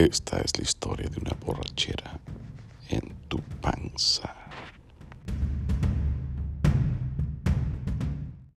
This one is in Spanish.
Esta es la historia de una borrachera en tu panza.